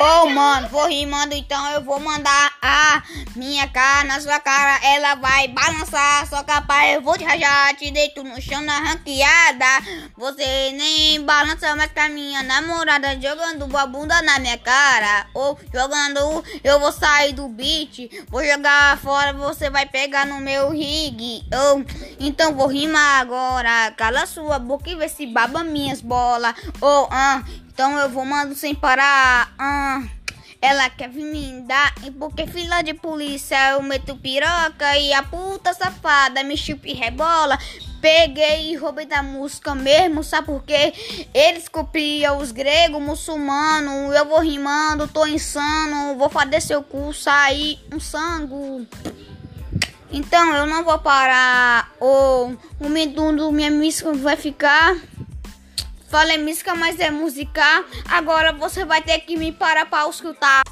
Ô, oh, mano, vou rimando, então eu vou mandar a minha cara na sua cara. Ela vai balançar, só capaz eu vou te rajar, te deito no chão na ranqueada. Você nem balança mais com a minha namorada, jogando a bunda na minha cara. Ou jogando, eu vou sair do beat, vou jogar fora, você vai pegar no meu rig. Oh, então vou rimar agora. Cala sua boca e vê se baba minhas bolas. Oh, ah. Então eu vou mando sem parar. Ah, ela quer vir me dar. E porque fila de polícia eu meto piroca. E a puta safada me chupa e rebola. Peguei e roubei da música mesmo, sabe por quê? Eles copiam os gregos, muçulmanos. Eu vou rimando, tô insano. Vou fazer seu cu sair um sangue. Então eu não vou parar. Ou o medundo, minha música vai ficar. Falei música, mas é música. Agora você vai ter que me parar para escutar.